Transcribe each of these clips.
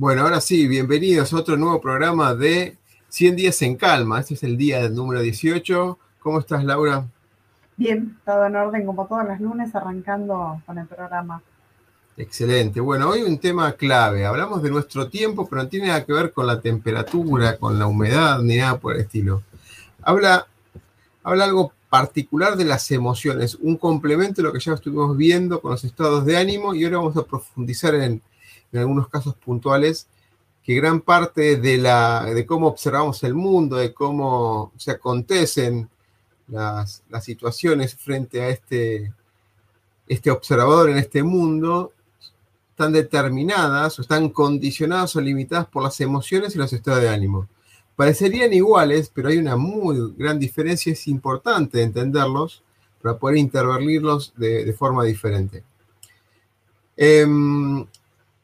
Bueno, ahora sí, bienvenidos a otro nuevo programa de 100 días en calma. Este es el día del número 18. ¿Cómo estás, Laura? Bien, todo en orden como todos los lunes, arrancando con el programa. Excelente. Bueno, hoy un tema clave. Hablamos de nuestro tiempo, pero no tiene nada que ver con la temperatura, con la humedad, ni nada por el estilo. Habla, habla algo particular de las emociones, un complemento de lo que ya estuvimos viendo con los estados de ánimo y ahora vamos a profundizar en, algunos casos puntuales que gran parte de, la, de cómo observamos el mundo, de cómo se acontecen las, las situaciones frente a este, este observador en este mundo, están determinadas o están condicionadas o limitadas por las emociones y los estados de ánimo. Parecerían iguales, pero hay una muy gran diferencia, es importante entenderlos para poder intervenirlos de, forma diferente. Em,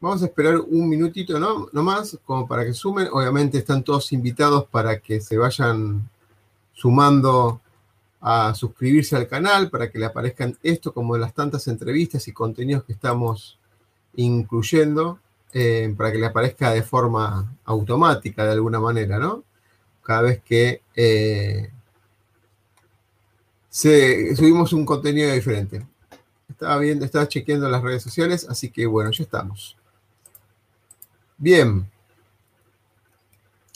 vamos a esperar un minutito ¿no? más, como para que sumen. Obviamente están todos invitados para que se vayan sumando a suscribirse al canal, para que le aparezcan esto como las tantas entrevistas y contenidos que estamos incluyendo eh, para que le aparezca de forma automática de alguna manera, ¿no? Cada vez que eh, subimos un contenido diferente. Estaba viendo, estaba chequeando las redes sociales, así que bueno, ya estamos. Bien.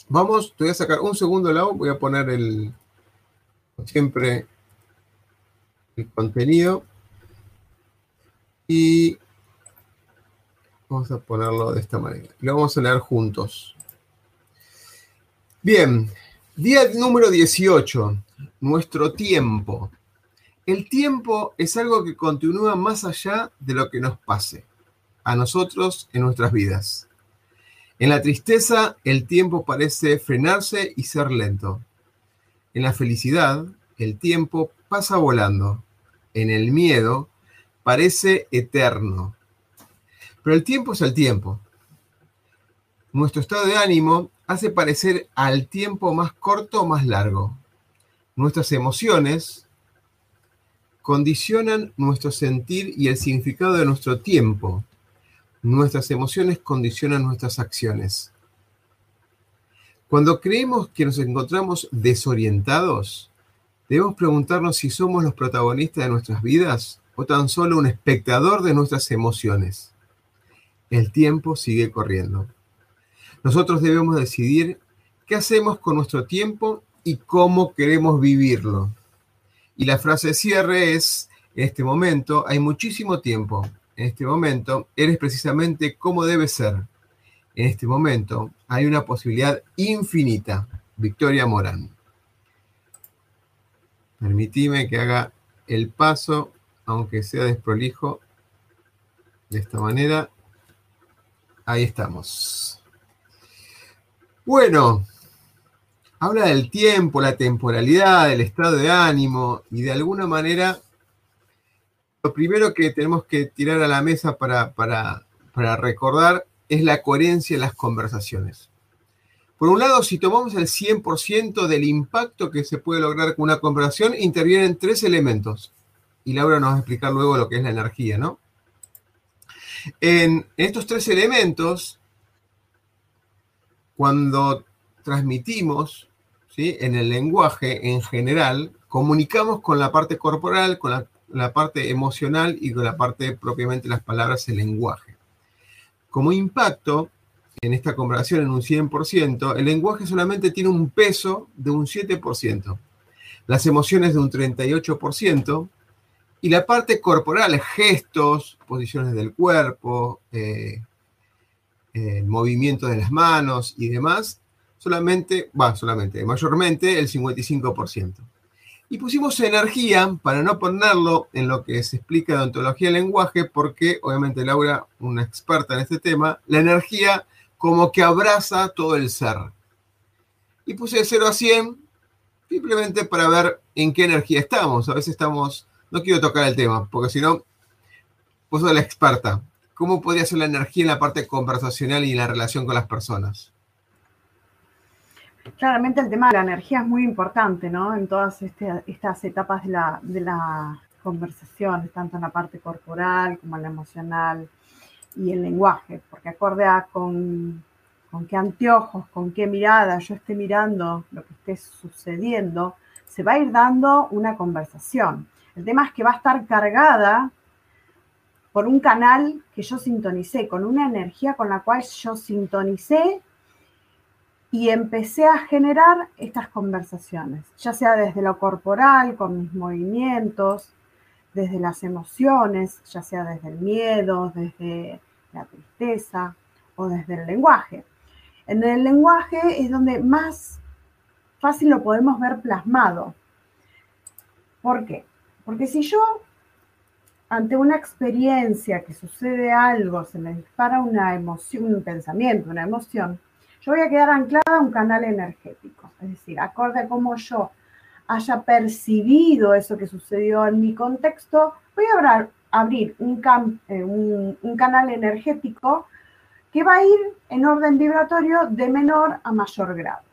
Vamos, te voy a sacar un segundo lado, voy a poner el, siempre, el contenido. Y Vamos a ponerlo de esta manera. Lo vamos a leer juntos. Bien, día número 18, nuestro tiempo. El tiempo es algo que continúa más allá de lo que nos pase, a nosotros en nuestras vidas. En la tristeza, el tiempo parece frenarse y ser lento. En la felicidad, el tiempo pasa volando. En el miedo, parece eterno. Pero el tiempo es el tiempo. Nuestro estado de ánimo hace parecer al tiempo más corto o más largo. Nuestras emociones condicionan nuestro sentir y el significado de nuestro tiempo. Nuestras emociones condicionan nuestras acciones. Cuando creemos que nos encontramos desorientados, debemos preguntarnos si somos los protagonistas de nuestras vidas o tan solo un espectador de nuestras emociones el tiempo sigue corriendo. Nosotros debemos decidir qué hacemos con nuestro tiempo y cómo queremos vivirlo. Y la frase de cierre es, en este momento hay muchísimo tiempo. En este momento eres precisamente como debe ser. En este momento hay una posibilidad infinita. Victoria Morán. Permitime que haga el paso, aunque sea desprolijo, de esta manera. Ahí estamos. Bueno, habla del tiempo, la temporalidad, del estado de ánimo y de alguna manera lo primero que tenemos que tirar a la mesa para, para, para recordar es la coherencia en las conversaciones. Por un lado, si tomamos el 100% del impacto que se puede lograr con una conversación, intervienen tres elementos. Y Laura nos va a explicar luego lo que es la energía, ¿no? En estos tres elementos, cuando transmitimos ¿sí? en el lenguaje en general, comunicamos con la parte corporal, con la, la parte emocional y con la parte propiamente las palabras, el lenguaje. Como impacto, en esta conversación en un 100%, el lenguaje solamente tiene un peso de un 7%, las emociones de un 38%, y la parte corporal, gestos, posiciones del cuerpo, eh, eh, movimiento de las manos y demás, solamente, va, solamente, mayormente el 55%. Y pusimos energía para no ponerlo en lo que se explica de ontología del lenguaje, porque obviamente Laura, una experta en este tema, la energía como que abraza todo el ser. Y puse de 0 a 100 simplemente para ver en qué energía estamos. A veces estamos, no quiero tocar el tema, porque si no, vos sos la experta. ¿Cómo podría ser la energía en la parte conversacional y en la relación con las personas? Claramente el tema de la energía es muy importante, ¿no? En todas este, estas etapas de la, de la conversación, tanto en la parte corporal como en la emocional y el lenguaje, porque acorde a con, con qué anteojos, con qué mirada yo esté mirando lo que esté sucediendo, se va a ir dando una conversación. El tema es que va a estar cargada por un canal que yo sintonicé, con una energía con la cual yo sintonicé y empecé a generar estas conversaciones, ya sea desde lo corporal, con mis movimientos, desde las emociones, ya sea desde el miedo, desde la tristeza o desde el lenguaje. En el lenguaje es donde más fácil lo podemos ver plasmado. ¿Por qué? Porque si yo ante una experiencia que sucede algo, se me dispara una emoción, un pensamiento, una emoción, yo voy a quedar anclada a un canal energético. Es decir, acorde a cómo yo haya percibido eso que sucedió en mi contexto, voy a abrir eh, un, canal energético que va a ir en orden vibratorio de menor a mayor grado.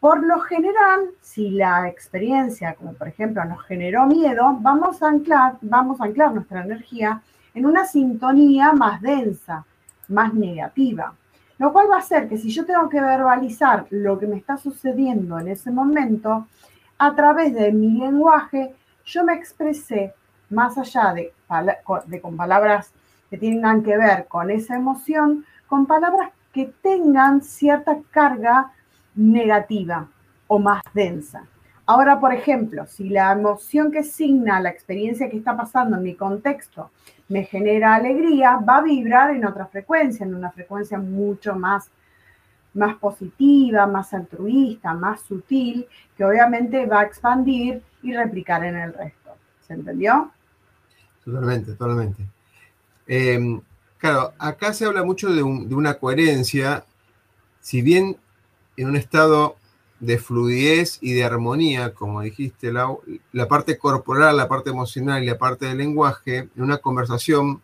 Por lo general, si la experiencia, como por ejemplo nos generó miedo, vamos a anclar nuestra energía en una sintonía más densa, más negativa. Lo cual va a hacer que si yo tengo que verbalizar lo que me está sucediendo en ese momento, a través de mi lenguaje, yo me expresé más allá de, de con palabras que tengan que ver con esa emoción, con palabras que tengan cierta carga negativa o más densa. Ahora, por ejemplo, si la emoción que signa la experiencia que está pasando en mi contexto me genera alegría, va a vibrar en otra frecuencia, en una frecuencia mucho más, más positiva, más altruista, más sutil, que obviamente va a expandir y replicar en el resto. ¿Se entendió? Totalmente, totalmente. Em, claro, acá se habla mucho de, de una coherencia, si bien en un estado de fluidez y de armonía, como dijiste, la, la, parte corporal, la parte emocional y la parte del lenguaje, en una conversación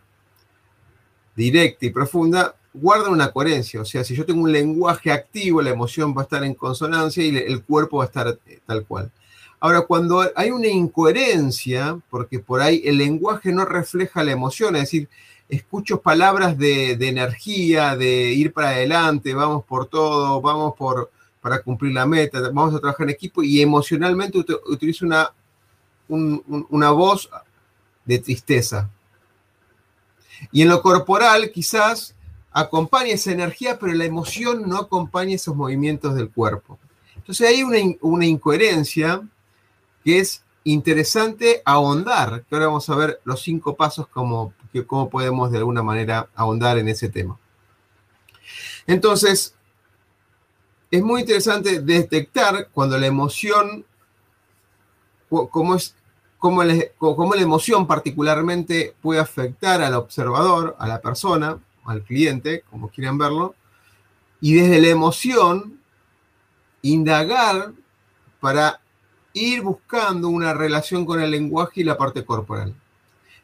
directa y profunda, guardan una coherencia. O sea, si yo tengo un lenguaje activo, la emoción va a estar en consonancia y el cuerpo va a estar eh, tal cual. Ahora, cuando hay una incoherencia, porque por ahí el lenguaje no refleja la emoción, es decir, escucho palabras de, de energía, de ir para adelante, vamos por todo, vamos por para cumplir la meta, vamos a trabajar en equipo y emocionalmente utilizo una, una voz de tristeza. Y en lo corporal quizás acompaña esa energía, pero la emoción no acompaña esos movimientos del cuerpo. Entonces hay una, una incoherencia que es interesante ahondar, que ahora vamos a ver los cinco pasos como, que, cómo podemos de alguna manera ahondar en ese tema. Entonces, es muy interesante detectar cuando la emoción, cómo, es, cómo, la emoción particularmente puede afectar al observador, a la persona, al cliente, como quieran verlo, y desde la emoción indagar para ir buscando una relación con el lenguaje y la parte corporal.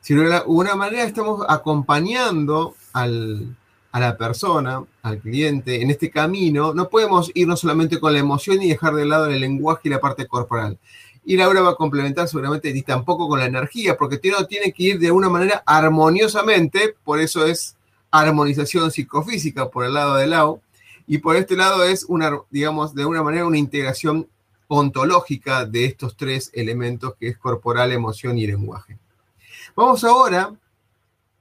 Si de alguna manera estamos acompañando al, a la persona, al cliente, en este camino, no podemos irnos solamente con la emoción y dejar de lado el lenguaje y la parte corporal. Y Laura va a complementar seguramente y tampoco con la energía, porque tiene, tiene que ir de una manera armoniosamente, por eso es armonización psicofísica por el lado del lado, y por este lado es una, digamos, de una manera una integración ontológica de estos tres elementos que es corporal, emoción y lenguaje. Vamos ahora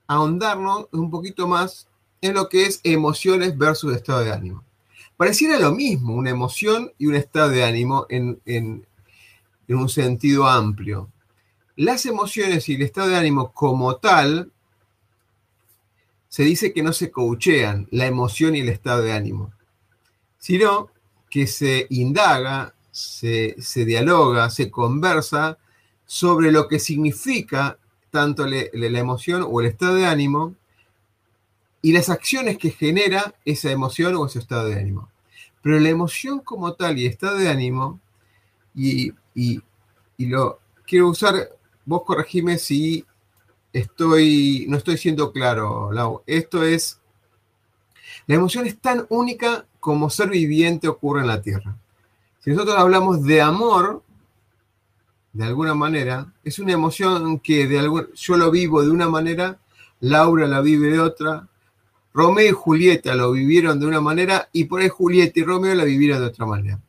a ahondarnos un poquito más en lo que es emociones versus estado de ánimo. Pareciera lo mismo una emoción y un estado de ánimo en, en un sentido amplio. Las emociones y el estado de ánimo como tal, se dice que no se coachean la emoción y el estado de ánimo, sino que se indaga, se, dialoga, se conversa sobre lo que significa tanto la emoción o el estado de ánimo y las acciones que genera esa emoción o ese estado de ánimo. Pero la emoción como tal y estado de ánimo, y, y lo quiero usar, vos corregime si estoy, no estoy siendo claro, Lau. Esto es, la emoción es tan única como ser viviente ocurre en la Tierra. Si nosotros hablamos de amor, de alguna manera, es una emoción que de yo lo vivo de una manera, Laura la vive de otra, Romeo y Julieta lo vivieron de una manera y por ahí Julieta y Romeo la vivieron de otra manera.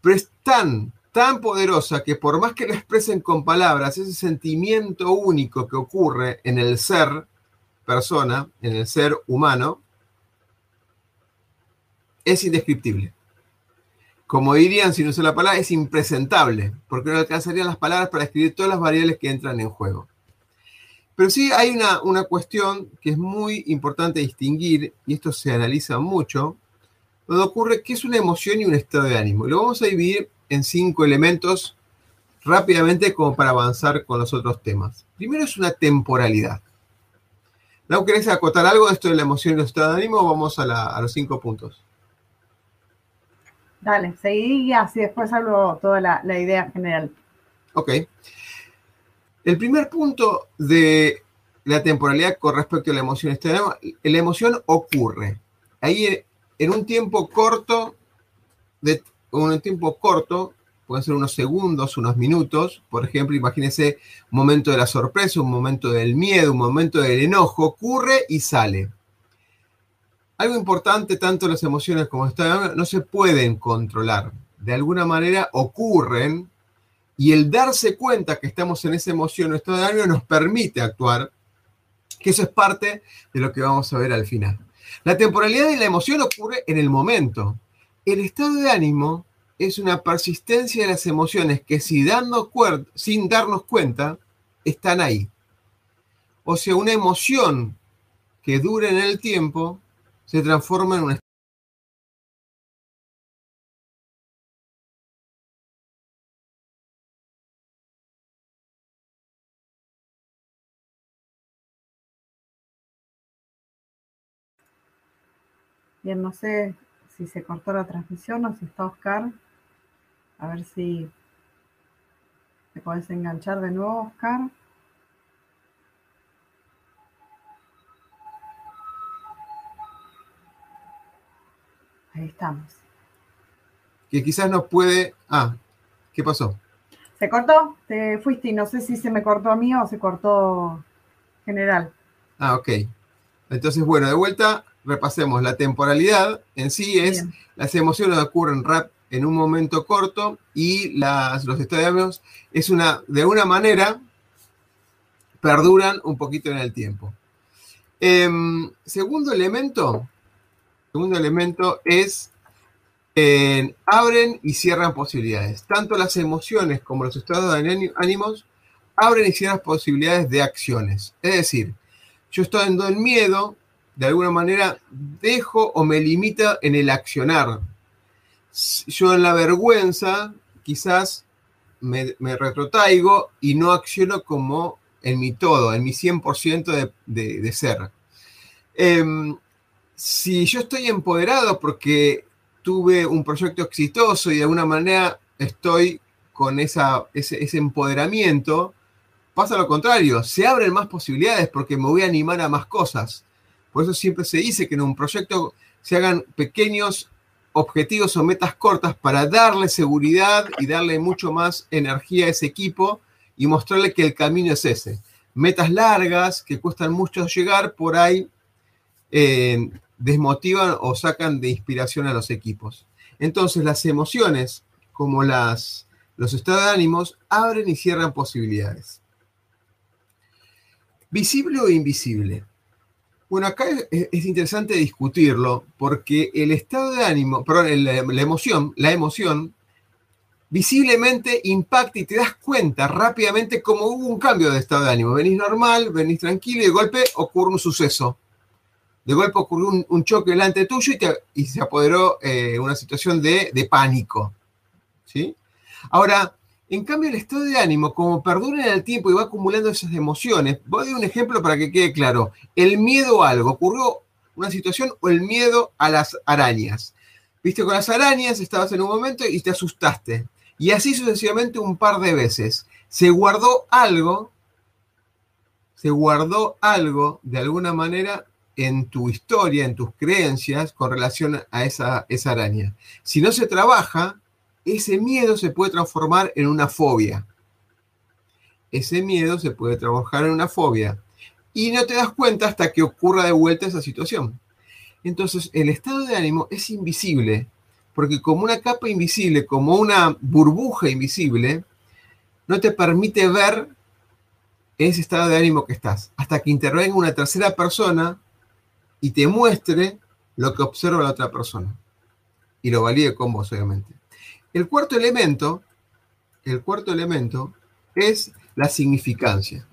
Pero es tan, tan poderosa que por más que lo expresen con palabras, ese sentimiento único que ocurre en el ser persona, en el ser humano, es indescriptible como dirían si no uso la palabra, es impresentable, porque no alcanzarían las palabras para escribir todas las variables que entran en juego. Pero sí hay una, una cuestión que es muy importante distinguir, y esto se analiza mucho, donde ocurre que es una emoción y un estado de ánimo. Y lo vamos a dividir en cinco elementos rápidamente como para avanzar con los otros temas. Primero es una temporalidad. ¿No querés acotar algo de esto de la emoción y el estado de ánimo vamos a, a los cinco puntos? Dale, seguí y así después hablo toda la, idea general. Ok. El primer punto de la temporalidad con respecto a la emoción la emoción ocurre. Ahí en un tiempo corto, de un tiempo corto, pueden ser unos segundos, unos minutos, por ejemplo, imagínense un momento de la sorpresa, un momento del miedo, un momento del enojo, ocurre y sale. Algo importante, tanto las emociones como esta no se pueden controlar. De alguna manera ocurren y el darse cuenta que estamos en esa emoción o estado de ánimo nos permite actuar, que eso es parte de lo que vamos a ver al final. La temporalidad de la emoción ocurre en el momento. El estado de ánimo es una persistencia de las emociones que sin darnos cuenta están ahí. O sea, una emoción que dura en el tiempo se transforma en un Bien, no sé si se cortó la transmisión o si está Oscar. A ver si te puedes enganchar de nuevo, Oscar. Ahí estamos. Que quizás nos puede... Ah, ¿qué pasó? Se cortó, te fuiste y no sé si se me cortó a mí o se cortó general. Ah, ok. Entonces, bueno, de vuelta, repasemos. La temporalidad en sí es las emociones ocurren rap en un momento corto y las, los estados es una, de una manera, perduran un poquito en el tiempo. Em, segundo elemento, segundo elemento es abren y cierran posibilidades. Tanto las emociones como los estados de ánimos abren y cierran posibilidades de acciones. Es decir, yo estoy en miedo, de alguna manera dejo o me limita en el accionar. Yo en la vergüenza quizás me, retrotaigo y no acciono como en mi todo, en mi 100% de, ser. Em, si yo estoy empoderado porque tuve un proyecto exitoso y de alguna manera estoy con esa, ese, empoderamiento, pasa lo contrario, se abren más posibilidades porque me voy a animar a más cosas. Por eso siempre se dice que en un proyecto se hagan pequeños objetivos o metas cortas para darle seguridad y darle mucho más energía a ese equipo y mostrarle que el camino es ese. Metas largas que cuestan mucho llegar, por ahí eh, desmotivan o sacan de inspiración a los equipos. Entonces las emociones, como las, los estados de ánimos, abren y cierran posibilidades. Visible o invisible. Bueno, acá es, interesante discutirlo porque el estado de ánimo, perdón, la, emoción, la emoción visiblemente impacta y te das cuenta rápidamente cómo hubo un cambio de estado de ánimo. Venís normal, venís tranquilo y de golpe ocurre un suceso. De golpe ocurrió un, choque delante tuyo y, se apoderó eh, una situación de, de pánico. ¿sí? Ahora, en cambio, el estado de ánimo, como perdura en el tiempo y va acumulando esas emociones, voy a dar un ejemplo para que quede claro. El miedo a algo, ocurrió una situación o el miedo a las arañas. Viste con las arañas, estabas en un momento y te asustaste. Y así sucesivamente un par de veces. Se guardó algo, se guardó algo de alguna manera en tu historia, en tus creencias con relación a esa, esa araña. Si no se trabaja, ese miedo se puede transformar en una fobia. Ese miedo se puede trabajar en una fobia. Y no te das cuenta hasta que ocurra de vuelta esa situación. Entonces, el estado de ánimo es invisible, porque como una capa invisible, como una burbuja invisible, no te permite ver ese estado de ánimo que estás, hasta que intervenga una tercera persona y te muestre lo que observa la otra persona. Y lo valide con vos, obviamente. El cuarto elemento, el cuarto elemento es la significancia.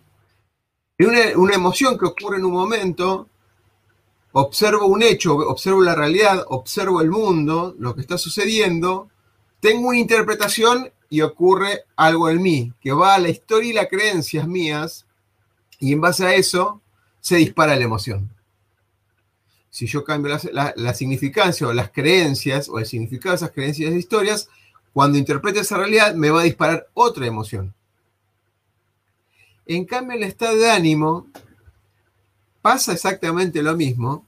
Una, una emoción que ocurre en un momento, observo un hecho, observo la realidad, observo el mundo, lo que está sucediendo, tengo una interpretación y ocurre algo en mí, que va a la historia y las creencias mías, y en base a eso se dispara la emoción. Si yo cambio la, la significancia o las creencias o el significado de esas creencias e historias, cuando interprete esa realidad, me va a disparar otra emoción. En cambio, el estado de ánimo pasa exactamente lo mismo,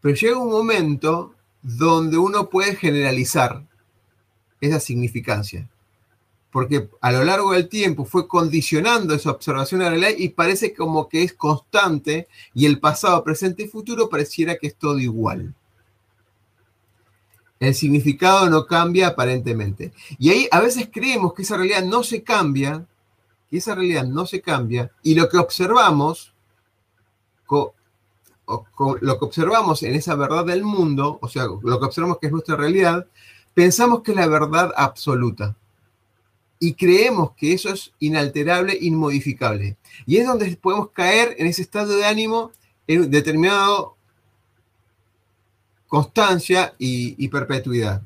pero llega un momento donde uno puede generalizar esa significancia. Porque a lo largo del tiempo fue condicionando esa observación a la realidad y parece como que es constante y el pasado, presente y futuro pareciera que es todo igual el significado no cambia aparentemente. Y ahí a veces creemos que esa realidad no se cambia, que esa realidad no se cambia, y lo que observamos, lo que observamos en esa verdad del mundo, o sea, lo que observamos que es nuestra realidad, pensamos que es la verdad absoluta. Y creemos que eso es inalterable, inmodificable. Y es donde podemos caer en ese estado de ánimo en determinado constancia y, perpetuidad.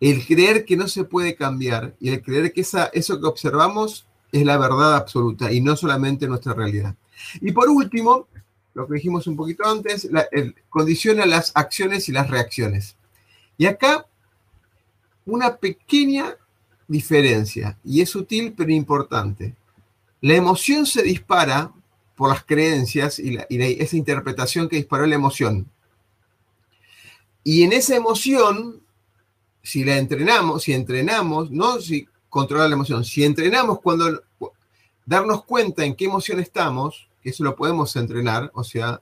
El creer que no se puede cambiar y el creer que esa, eso que observamos es la verdad absoluta y no solamente nuestra realidad. Y por último, lo que dijimos un poquito antes, condiciona las acciones y las reacciones. Y acá una pequeña diferencia, y es sutil pero importante. La emoción se dispara por las creencias y, y esa interpretación que disparó la emoción. Y en esa emoción, si la entrenamos, si entrenamos, no si controlar la emoción, si entrenamos cuando darnos cuenta en qué emoción estamos, que eso lo podemos entrenar, o sea,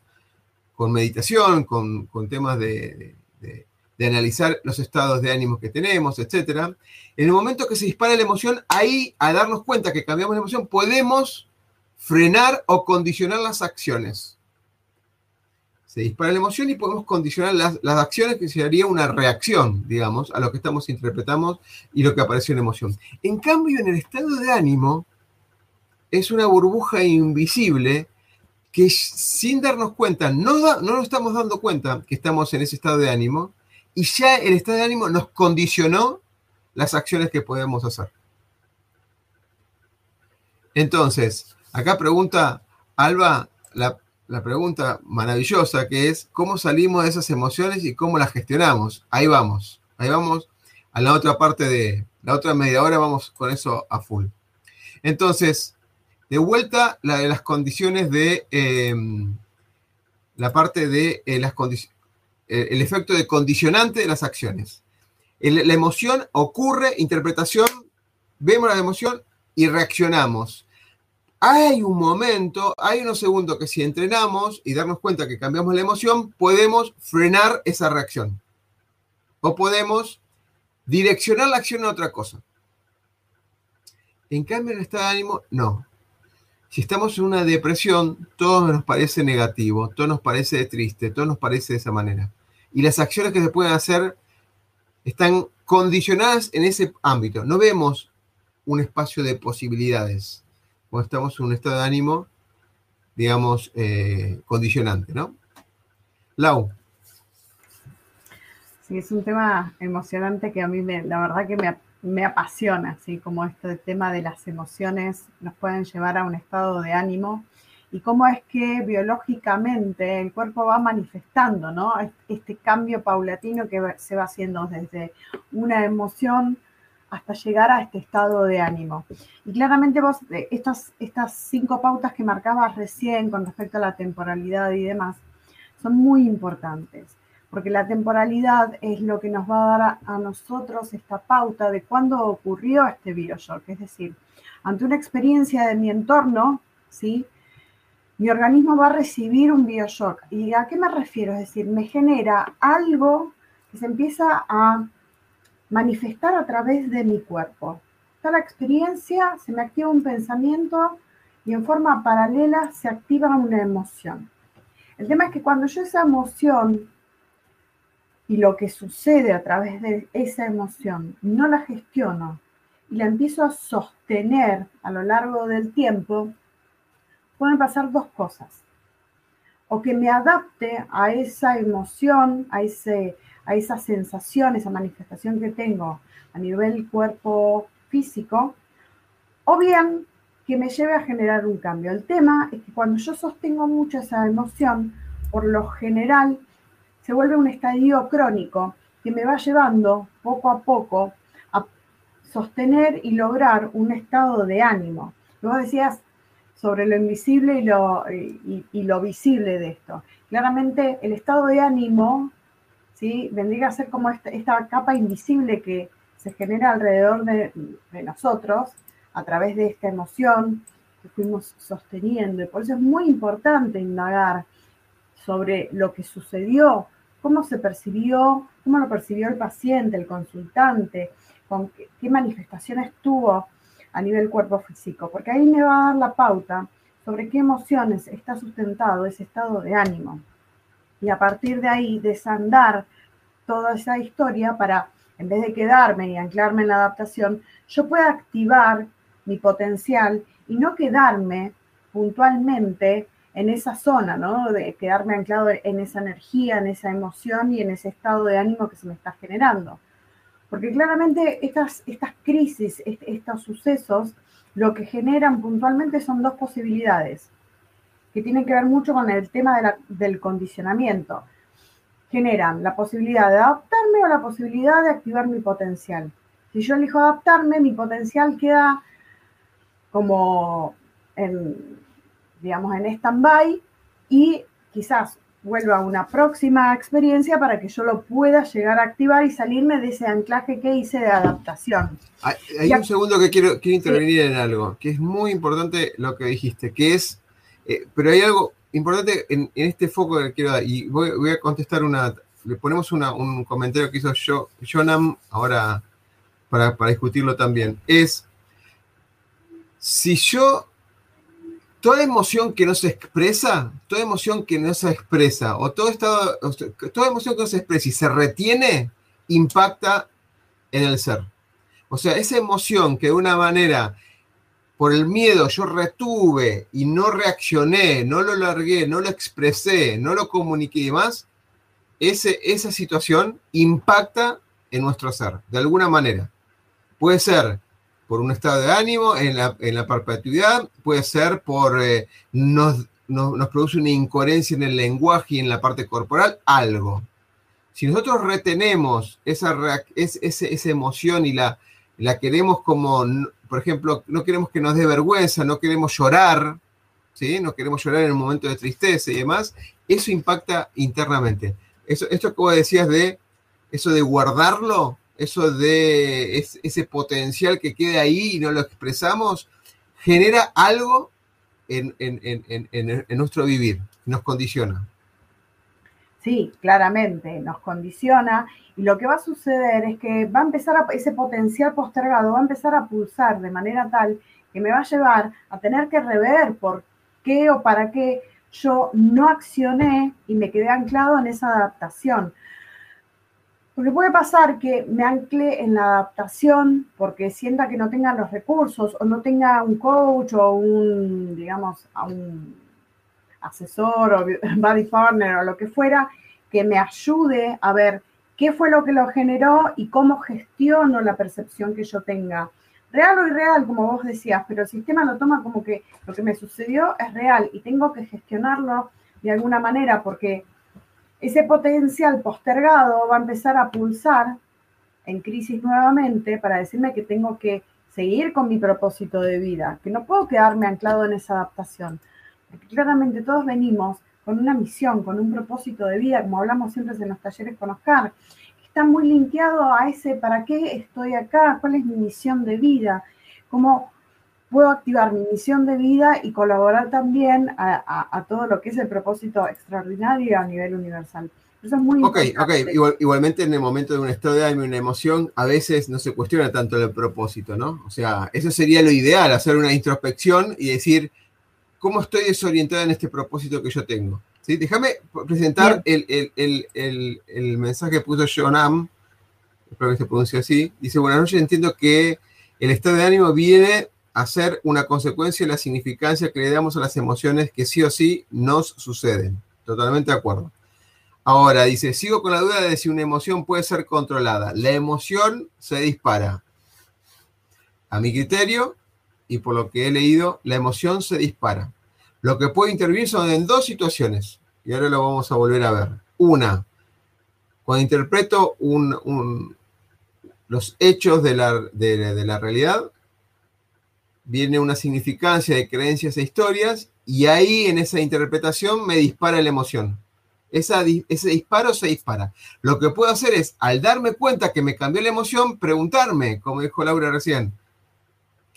con meditación, con, temas de, de, analizar los estados de ánimo que tenemos, etc. En el momento que se dispara la emoción, ahí, a darnos cuenta que cambiamos la emoción, podemos frenar o condicionar las acciones se dispara la emoción y podemos condicionar las, acciones que sería una reacción, digamos, a lo que estamos interpretamos y lo que apareció en emoción. En cambio, en el estado de ánimo, es una burbuja invisible que sin darnos cuenta, no, no nos estamos dando cuenta que estamos en ese estado de ánimo y ya el estado de ánimo nos condicionó las acciones que podemos hacer. Entonces, acá pregunta Alba, la, la pregunta maravillosa que es cómo salimos de esas emociones y cómo las gestionamos. Ahí vamos, ahí vamos a la otra parte de la otra media hora, vamos con eso a full. Entonces, de vuelta la de las condiciones de em, la parte de eh, las condiciones, eh, el efecto de condicionante de las acciones. la emoción ocurre, interpretación, vemos la emoción y reaccionamos hay un momento, hay unos segundos que si entrenamos y darnos cuenta que cambiamos la emoción, podemos frenar esa reacción. O podemos direccionar la acción a otra cosa. En cambio, en el estado de ánimo, no. Si estamos en una depresión, todo nos parece negativo, todo nos parece triste, todo nos parece de esa manera. Y las acciones que se pueden hacer están condicionadas en ese ámbito. No vemos un espacio de posibilidades cuando estamos en un estado de ánimo, digamos, eh, condicionante, ¿no? Lau. Sí, es un tema emocionante que a mí, me, la verdad que me, me apasiona, así como este tema de las emociones nos pueden llevar a un estado de ánimo y cómo es que biológicamente el cuerpo va manifestando, ¿no? Este cambio paulatino que se va haciendo desde una emoción hasta llegar a este estado de ánimo. Y claramente vos, eh, estas, estas cinco pautas que marcabas recién con respecto a la temporalidad y demás, son muy importantes porque la temporalidad es lo que nos va a dar a, nosotros esta pauta de cuándo ocurrió este bioshock, es decir, ante una experiencia de mi entorno, ¿sí? Mi organismo va a recibir un bioshock. ¿Y a qué me refiero? Es decir, me genera algo que se empieza a manifestar a través de mi cuerpo. Está la experiencia, se me activa un pensamiento y en forma paralela se activa una emoción. El tema es que cuando yo esa emoción y lo que sucede a través de esa emoción no la gestiono y la empiezo a sostener a lo largo del tiempo, pueden pasar dos cosas. O que me adapte a esa emoción, a, ese, a esa sensación, esa manifestación que tengo a nivel cuerpo físico, o bien que me lleve a generar un cambio. El tema es que cuando yo sostengo mucho esa emoción, por lo general se vuelve un estadio crónico que me va llevando poco a poco a sostener y lograr un estado de ánimo. Vos decías sobre lo invisible y lo, y, lo visible de esto. Claramente el estado de ánimo ¿sí? vendría a ser como esta, capa invisible que se genera alrededor de, de nosotros a través de esta emoción que fuimos sosteniendo. Y por eso es muy importante indagar sobre lo que sucedió cómo se percibió, cómo lo percibió el paciente, el consultante, con qué, manifestaciones tuvo a nivel cuerpo físico, porque ahí me va a dar la pauta sobre qué emociones está sustentado ese estado de ánimo. Y a partir de ahí desandar toda esa historia para, en vez de quedarme y anclarme en la adaptación, yo pueda activar mi potencial y no quedarme puntualmente en esa zona, ¿no? De quedarme anclado en esa energía, en esa emoción y en ese estado de ánimo que se me está generando. Porque claramente estas, estas crisis, estos sucesos, lo que generan puntualmente son dos posibilidades, que tienen que ver mucho con el tema del condicionamiento. Generan la posibilidad de adaptarme o la posibilidad de activar mi potencial. Si yo elijo adaptarme, mi potencial queda como en, digamos, en stand-by y quizás vuelva a una próxima experiencia para que yo lo pueda llegar a activar y salirme de ese anclaje que hice de adaptación. Hay, un segundo que quiero, quiero intervenir en algo, que es muy importante lo que dijiste, que es, eh, pero hay algo importante en, este foco que quiero dar, y voy, a contestar una, le ponemos un comentario que hizo yo, Jonam ahora para, para discutirlo también, es, si yo toda emoción que no se expresa, toda emoción que no se expresa, o todo estado, toda emoción que no se expresa y se retiene, impacta en el ser. O sea, esa emoción que de una manera, por el miedo, yo retuve y no reaccioné, no lo largué, no lo expresé, no lo comuniqué y demás, esa situación impacta en nuestro ser, de alguna manera. Puede ser por un estado de ánimo en la, perpetuidad, puede ser por eh, nos, produce una incoherencia en el lenguaje y en la parte corporal, algo. Si nosotros retenemos esa, esa emoción y la queremos como, por ejemplo, no queremos que nos dé vergüenza, no queremos llorar, ¿sí? no queremos llorar en un momento de tristeza y demás, eso impacta internamente. Eso, esto que vos decías de eso de guardarlo, eso de ese potencial que queda ahí y no lo expresamos, genera algo en, nuestro vivir, nos condiciona. Sí, claramente, nos condiciona y lo que va a suceder es que va a empezar a, ese potencial postergado va a empezar a pulsar de manera tal que me va a llevar a tener que rever por qué o para qué yo no accioné y me quedé anclado en esa adaptación. Porque puede pasar que me ancle en la adaptación porque sienta que no tenga los recursos o no tenga un coach o un, digamos, un asesor o body partner o lo que fuera que me ayude a ver qué fue lo que lo generó y cómo gestiono la percepción que yo tenga. Real o irreal, como vos decías, pero el sistema lo toma como que lo que me sucedió es real y tengo que gestionarlo de alguna manera porque ese potencial postergado va a empezar a pulsar en crisis nuevamente para decirme que tengo que seguir con mi propósito de vida, que no puedo quedarme anclado en esa adaptación. Porque claramente todos venimos con una misión, con un propósito de vida, como hablamos siempre en los talleres con Oscar, está muy linkeado a ese para qué estoy acá, cuál es mi misión de vida, cómo puedo activar mi misión de vida y colaborar también a, todo lo que es el propósito extraordinario a nivel universal. Eso es muy Ok, ok. igualmente en el momento de un estado de ánimo, una emoción, a veces no se cuestiona tanto el propósito, ¿no? O sea, eso sería lo ideal, hacer una introspección y decir, ¿cómo estoy desorientado en este propósito que yo tengo? ¿Sí? Déjame presentar el, el, mensaje que puso Jonam, espero que se pronuncie así. Dice, buenas noches, entiendo que el estado de ánimo viene hacer una consecuencia de la significancia que le damos a las emociones que sí o sí nos suceden. Totalmente de acuerdo. Ahora dice, sigo con la duda de si una emoción puede ser controlada. La emoción se dispara. A mi criterio, y por lo que he leído, la emoción se dispara. Lo que puede intervenir son en dos situaciones, y ahora lo vamos a volver a ver. Una, cuando interpreto los hechos de la, de la realidad viene una significancia de creencias e historias y ahí en esa interpretación me dispara la emoción. ese disparo se dispara. Lo que puedo hacer es, al darme cuenta que me cambió la emoción, preguntarme, como dijo Laura recién,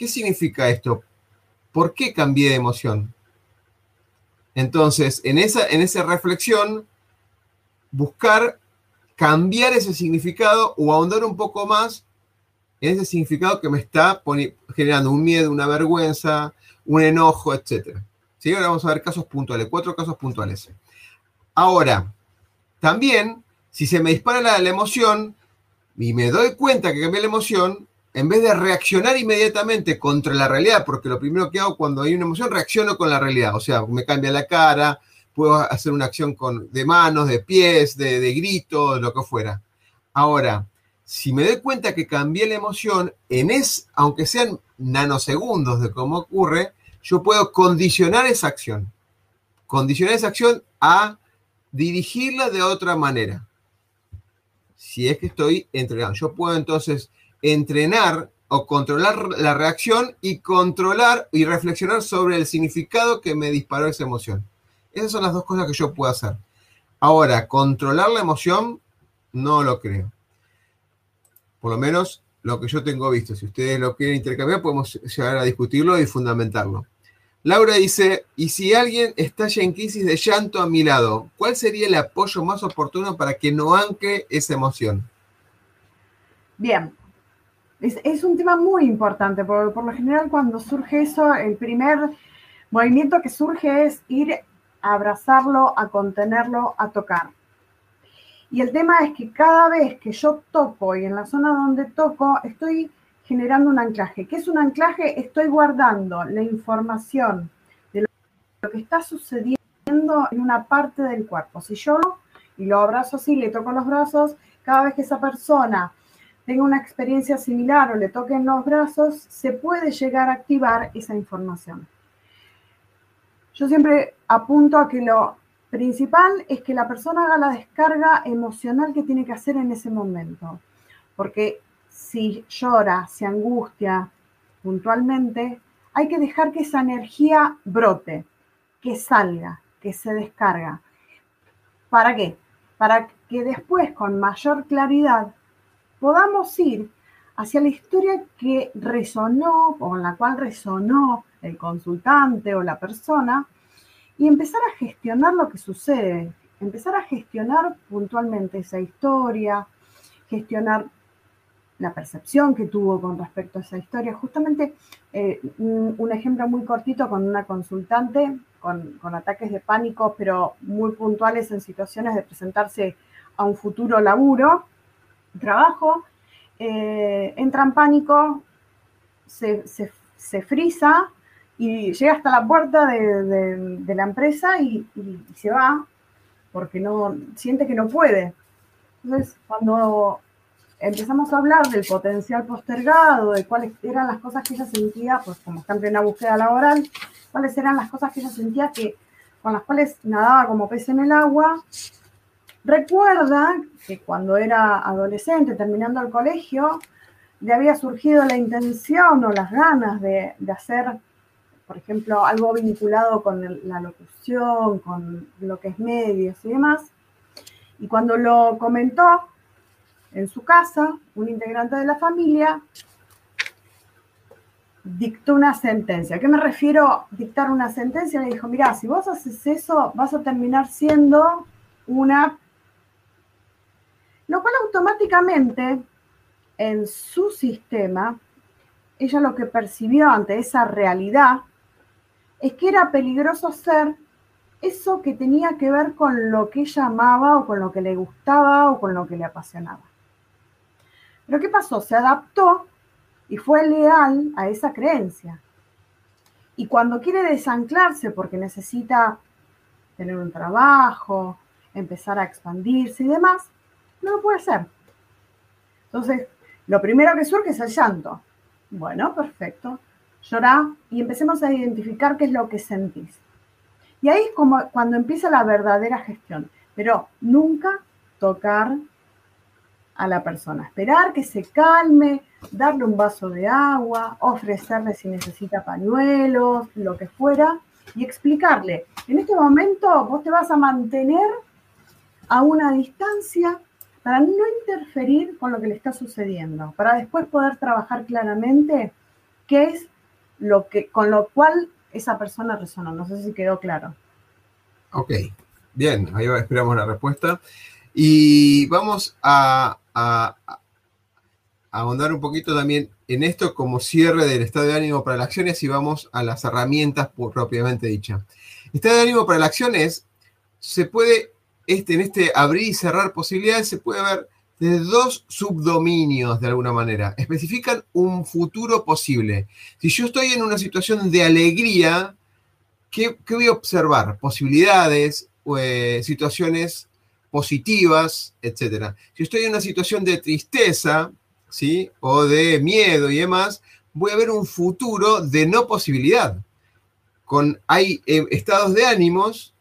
¿qué significa esto? ¿Por qué cambié de emoción? Entonces, en esa, en esa reflexión, buscar cambiar ese significado o ahondar un poco más en ese significado que me está generando un miedo, una vergüenza, un enojo, etc. ¿Sí? Ahora vamos a ver casos puntuales, cuatro casos puntuales. Ahora, también, si se me dispara la, emoción y me doy cuenta que cambié la emoción, en vez de reaccionar inmediatamente contra la realidad, porque lo primero que hago cuando hay una emoción, reacciono con la realidad. O sea, me cambia la cara, puedo hacer una acción con, de manos, de pies, de, de grito, lo que fuera. Ahora, si me doy cuenta que cambié la emoción, en es, aunque sean nanosegundos de cómo ocurre, yo puedo condicionar esa acción. Condicionar esa acción a dirigirla de otra manera. Si es que estoy entrenando. Yo puedo entonces entrenar o controlar la reacción y controlar y reflexionar sobre el significado que me disparó esa emoción. Esas son las dos cosas que yo puedo hacer. Ahora, controlar la emoción, no lo creo por lo menos lo que yo tengo visto. Si ustedes lo quieren intercambiar, podemos llegar a discutirlo y fundamentarlo. Laura dice, y si alguien está ya en crisis de llanto a mi lado, ¿cuál sería el apoyo más oportuno para que no anque esa emoción? Bien, es, un tema muy importante, porque por lo general cuando surge eso, el primer movimiento que surge es ir a abrazarlo, a contenerlo, a tocar. Y el tema es que cada vez que yo toco y en la zona donde toco, estoy generando un anclaje. ¿Qué es un anclaje? Estoy guardando la información de lo que está sucediendo en una parte del cuerpo. Si yo y lo abrazo así, le toco los brazos, cada vez que esa persona tenga una experiencia similar o le toquen los brazos, se puede llegar a activar esa información. Yo siempre apunto a que lo principal es que la persona haga la descarga emocional que tiene que hacer en ese momento. Porque si llora, se angustia puntualmente, hay que dejar que esa energía brote, que salga, que se descarga. ¿Para qué? Para que después, con mayor claridad, podamos ir hacia la historia que resonó, con la cual resonó el consultante o la persona, y empezar a gestionar lo que sucede, empezar a gestionar puntualmente esa historia, gestionar la percepción que tuvo con respecto a esa historia. Justamente eh, un, ejemplo muy cortito con una consultante con, ataques de pánico, pero muy puntuales en situaciones de presentarse a un futuro laburo, trabajo, eh, entra en pánico, se, frisa y llega hasta la puerta de, la empresa y, se va porque no siente que no puede. Entonces, cuando empezamos a hablar del potencial postergado, de cuáles eran las cosas que ella sentía, pues como está en plena búsqueda laboral, cuáles eran las cosas que ella sentía que con las cuales nadaba como pez en el agua. Recuerda que cuando era adolescente, terminando el colegio, le había surgido la intención o las ganas de, hacer, por ejemplo, algo vinculado con la locución, con lo que es medios y demás. Y cuando lo comentó en su casa, un integrante de la familia dictó una sentencia. ¿A qué me refiero dictar una sentencia? Le dijo, mira, si vos haces eso, vas a terminar siendo una... Lo cual automáticamente en su sistema, ella lo que percibió ante esa realidad es que era peligroso ser eso que tenía que ver con lo que ella amaba o con lo que le gustaba o con lo que le apasionaba. Pero ¿qué pasó? Se adaptó y fue leal a esa creencia. Y cuando quiere desanclarse porque necesita tener un trabajo, empezar a expandirse y demás, no lo puede hacer. Entonces, lo primero que surge es el llanto. Bueno, perfecto. Llorá y empecemos a identificar qué es lo que sentís. Y ahí es como cuando empieza la verdadera gestión. Pero nunca tocar a la persona, esperar que se calme, darle un vaso de agua, ofrecerle si necesita pañuelos, lo que fuera, y explicarle, en este momento vos te vas a mantener a una distancia para no interferir con lo que le está sucediendo, para después poder trabajar claramente qué es lo que, con lo cual esa persona resonó. No sé si quedó claro. Ok, bien, ahí esperamos la respuesta. Y vamos a, ahondar un poquito también en esto como cierre del estado de ánimo para la acción y vamos a las herramientas propiamente dichas. Estado de ánimo para la acción es, se puede, este, en este abrir y cerrar posibilidades, se puede ver desde dos subdominios de alguna manera. Especifican un futuro posible. Si yo estoy en una situación de alegría, ¿qué, voy a observar? Posibilidades, eh, situaciones positivas, etc. Si estoy en una situación de tristeza, ¿sí? O de miedo y demás, voy a ver un futuro de no posibilidad. Con, hay eh, estados de ánimos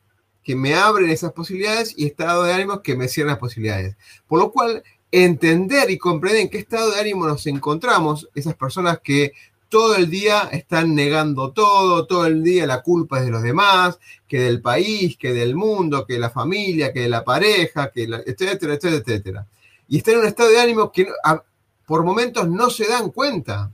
que me abren esas posibilidades y estados de ánimos que me cierran las posibilidades. Por lo cual, entender y comprender en qué estado de ánimo nos encontramos, esas personas que todo el día están negando todo, todo el día la culpa es de los demás, que del país, que del mundo, que de la familia, que de la pareja, que etcétera, etcétera, etcétera. Y están en un estado de ánimo que por momentos no se dan cuenta.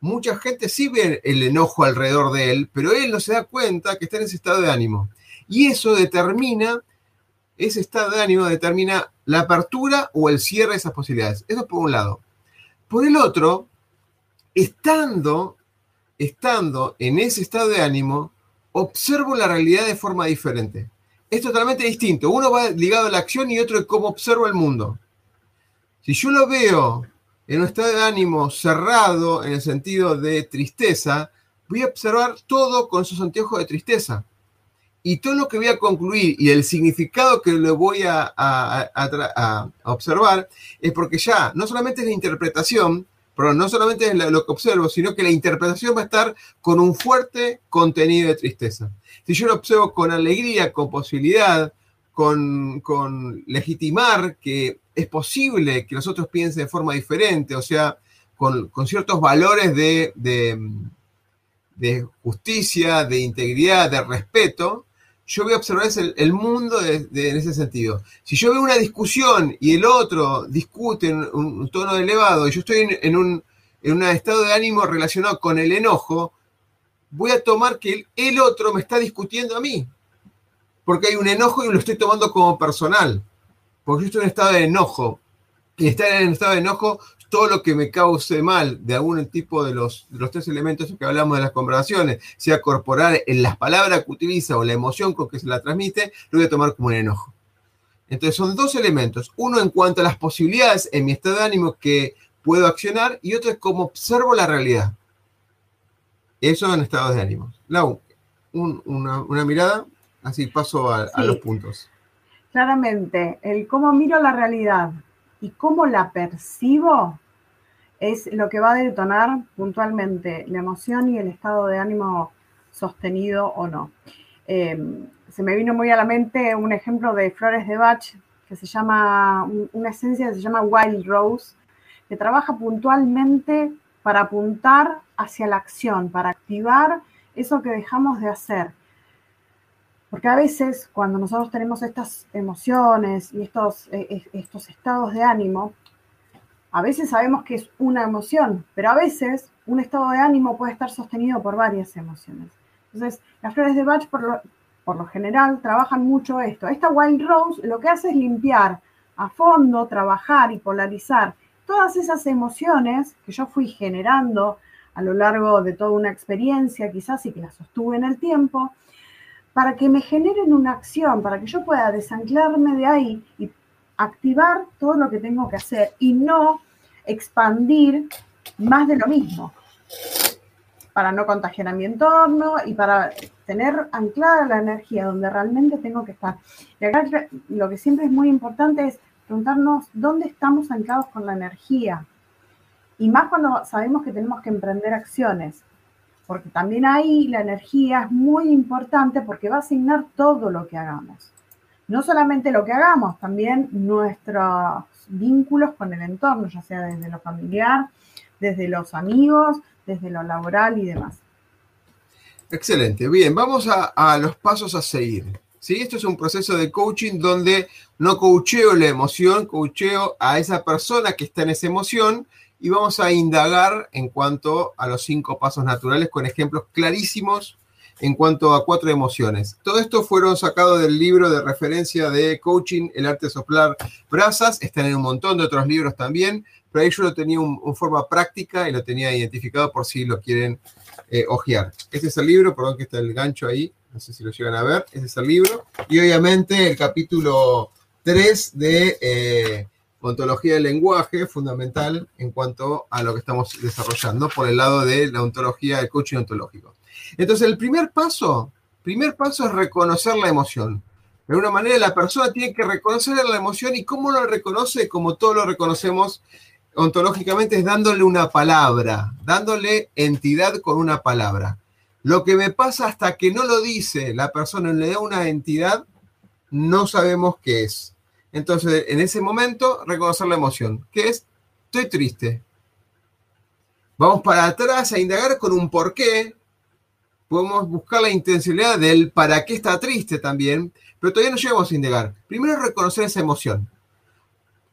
Mucha gente sí ve el enojo alrededor de él, pero él no se da cuenta que está en ese estado de ánimo. Y eso determina, ese estado de ánimo determina la apertura o el cierre de esas posibilidades. Eso es por un lado. Por el otro, estando, estando en ese estado de ánimo, observo la realidad de forma diferente. Es totalmente distinto. Uno va ligado a la acción y otro es cómo observo el mundo. Si yo lo veo en un estado de ánimo cerrado en el sentido de tristeza, voy a observar todo con sus anteojos de tristeza. Y todo lo que voy a concluir y el significado que le voy a, a observar es porque ya no solamente es la interpretación, pero no solamente es lo que observo, sino que la interpretación va a estar con un fuerte contenido de tristeza. Si yo lo observo con alegría, con posibilidad, con, legitimar que es posible que los otros piensen de forma diferente, o sea, con, ciertos valores de, justicia, de integridad, de respeto, yo voy a observar el, mundo en ese sentido. Si yo veo una discusión y el otro discute en un, tono elevado y yo estoy en, un, estado de ánimo relacionado con el enojo, voy a tomar que el, otro me está discutiendo a mí. Porque hay un enojo y lo estoy tomando como personal. Porque yo estoy en estado de enojo. Y estar en estado de enojo, todo lo que me cause mal de algún tipo de los, los tres elementos que hablamos de las conversaciones, sea corporal, en las palabras que utiliza o la emoción con que se la transmite, lo voy a tomar como un enojo. Entonces son dos elementos. Uno en cuanto a las posibilidades en mi estado de ánimo que puedo accionar y otro es cómo observo la realidad. Eso en estados de ánimo. Lau, una, mirada, así paso a, a los puntos. Claramente, el cómo miro la realidad y cómo la percibo es lo que va a detonar puntualmente la emoción y el estado de ánimo sostenido o no. Em, se me vino muy a la mente un ejemplo de flores de Bach que se llama, una esencia que se llama Wild Rose, que trabaja puntualmente para apuntar hacia la acción, para activar eso que dejamos de hacer. Porque a veces cuando nosotros tenemos estas emociones y estos, eh, estos estados de ánimo, a veces sabemos que es una emoción, pero a veces un estado de ánimo puede estar sostenido por varias emociones. Entonces, las flores de Bach por lo, por lo general trabajan mucho esto. Esta Wild Rose lo que hace es limpiar a fondo, trabajar y polarizar todas esas emociones que yo fui generando a lo largo de toda una experiencia quizás y que las sostuve en el tiempo, para que me generen una acción, para que yo pueda desanclarme de ahí y activar todo lo que tengo que hacer y no expandir más de lo mismo, para no contagiar a mi entorno y para tener anclada la energía donde realmente tengo que estar. Y acá lo que siempre es muy importante es preguntarnos dónde estamos anclados con la energía. Y más cuando sabemos que tenemos que emprender acciones porque también ahí la energía es muy importante porque va a asignar todo lo que hagamos. No solamente lo que hagamos, también nuestros vínculos con el entorno, ya sea desde lo familiar, desde los amigos, desde lo laboral y demás. Excelente. Bien, vamos a, los pasos a seguir. ¿sí? Esto es un proceso de coaching donde no coacheo la emoción, coacheo a esa persona que está en esa emoción y vamos a indagar en cuanto a los cinco pasos naturales con ejemplos clarísimos en cuanto a cuatro emociones. Todo esto fueron sacados del libro de referencia de coaching, El arte de soplar brasas, están en un montón de otros libros también, pero ahí yo lo tenía en forma práctica y lo tenía identificado por si lo quieren eh, ojear. Este es el libro, perdón que está el gancho ahí, no sé si lo llegan a ver, este es el libro. Y obviamente el capítulo 3 de... Eh, ontología del lenguaje, fundamental en cuanto a lo que estamos desarrollando por el lado de la ontología, del coaching ontológico. Entonces, el primer paso, primer paso es reconocer la emoción. De alguna manera, la persona tiene que reconocer la emoción y cómo lo reconoce, como todos lo reconocemos ontológicamente, es dándole una palabra, dándole entidad con una palabra. Lo que me pasa hasta que no lo dice la persona, le da una entidad, no sabemos qué es. Entonces, en ese momento, reconocer la emoción, que es, estoy triste. Vamos para atrás a indagar con un por qué. Podemos buscar la intencionalidad del para qué está triste también, pero todavía no llegamos a indagar. Primero reconocer esa emoción.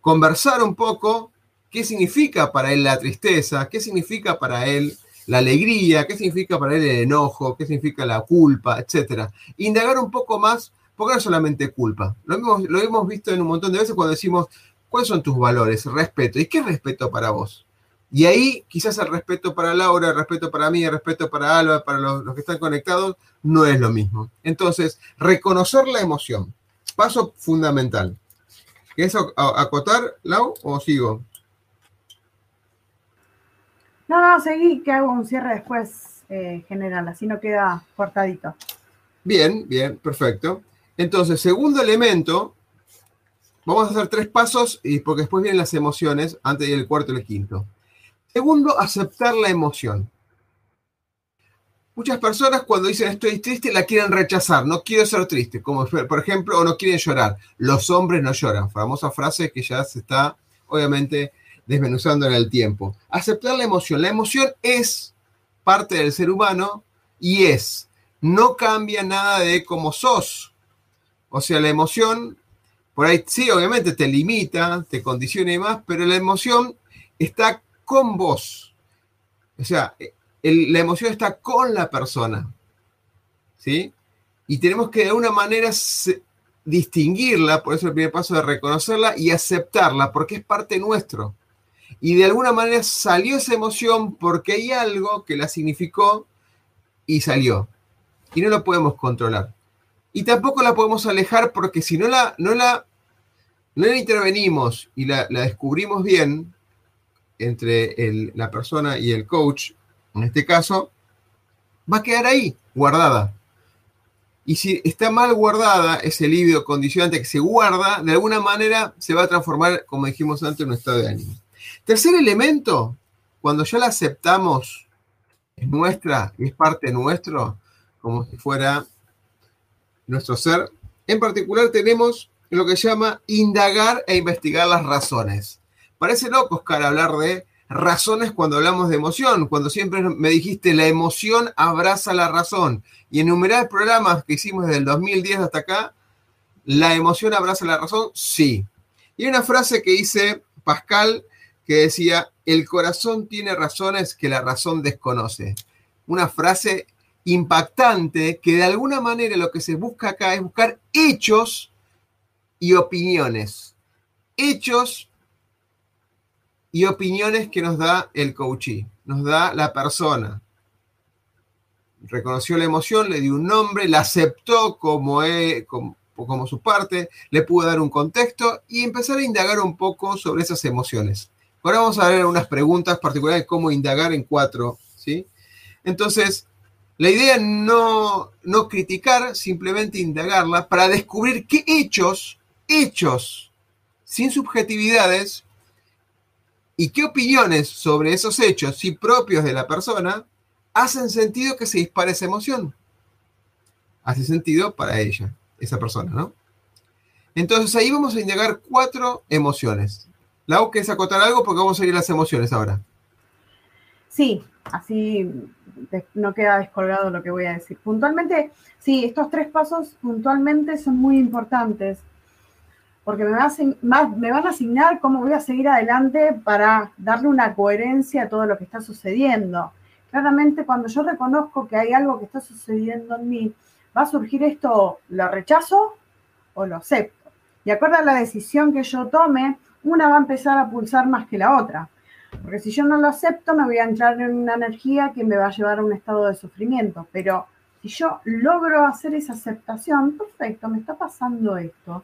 Conversar un poco qué significa para él la tristeza, qué significa para él la alegría, qué significa para él el enojo, qué significa la culpa, etc. Indagar un poco más porque no es solamente culpa. Lo hemos, lo hemos visto en un montón de veces cuando decimos, ¿cuáles son tus valores? Respeto. ¿Y qué es respeto para vos? Y ahí quizás el respeto para Laura, el respeto para mí, el respeto para Alba, para los, que están conectados, no es lo mismo. Entonces, reconocer la emoción. Paso fundamental. ¿Quieres acotar, Lau, o sigo? No, no, seguí, que hago un cierre después eh, general, así no queda cortadito. Bien, bien, perfecto. Entonces, segundo elemento, vamos a hacer tres pasos y porque después vienen las emociones, antes del cuarto y el quinto. Segundo, aceptar la emoción. Muchas personas cuando dicen estoy triste la quieren rechazar, no quiero ser triste, como por ejemplo, o no quieren llorar. Los hombres no lloran, famosa frase que ya se está obviamente desmenuzando en el tiempo. Aceptar la emoción. La emoción es parte del ser humano y es, no cambia nada de cómo sos. O sea, la emoción, por ahí sí, obviamente te limita, te condiciona y demás, pero la emoción está con vos. O sea, la emoción está con la persona. ¿Sí? Y tenemos que de alguna manera distinguirla, por eso el primer paso de reconocerla y aceptarla, porque es parte nuestro. Y de alguna manera salió esa emoción porque hay algo que la significó y salió. Y no lo podemos controlar. Y tampoco la podemos alejar porque si no la, no la, no intervenimos y la, descubrimos bien entre la persona y el coach, en este caso, va a quedar ahí, guardada. Y si está mal guardada, ese líbido condicionante que se guarda, de alguna manera se va a transformar, como dijimos antes, en un estado de ánimo. Tercer elemento, cuando ya la aceptamos, es nuestra, es parte nuestro, como si fuera nuestro ser. En particular tenemos lo que llama indagar e investigar las razones. Parece loco, Oscar, hablar de razones cuando hablamos de emoción, cuando siempre me dijiste la emoción abraza la razón. Y en innumerables programas que hicimos desde el 2010 hasta acá, ¿la emoción abraza la razón? Sí. Y una frase que dice Pascal que decía, el corazón tiene razones que la razón desconoce. Una frase impactante que de alguna manera lo que se busca acá es buscar hechos y opiniones. Hechos y opiniones que nos da el coachee, nos da la persona. Reconoció la emoción, le dio un nombre, la aceptó como, como, como su parte, le pudo dar un contexto y empezar a indagar un poco sobre esas emociones. Ahora vamos a ver unas preguntas particulares de cómo indagar en cuatro, ¿sí? Entonces, la idea no, no criticar, simplemente indagarla para descubrir qué hechos, hechos, sin subjetividades, y qué opiniones sobre esos hechos, si propios de la persona, hacen sentido que se dispare esa emoción. Hace sentido para ella, esa persona, ¿no? Entonces ahí vamos a indagar cuatro emociones. Lau, ¿quieres acotar algo? Porque vamos a ir a las emociones ahora. Sí, así no queda descolgado lo que voy a decir. Puntualmente, sí, estos tres pasos puntualmente son muy importantes porque me, me van a asignar cómo voy a seguir adelante para darle una coherencia a todo lo que está sucediendo. Claramente, cuando yo reconozco que hay algo que está sucediendo en mí, va a surgir esto, ¿lo rechazo o lo acepto? Y acuerdo a la decisión que yo tome, una va a empezar a pulsar más que la otra. Porque si yo no lo acepto, me voy a entrar en una energía que me va a llevar a un estado de sufrimiento. Pero si yo logro hacer esa aceptación, perfecto, me está pasando esto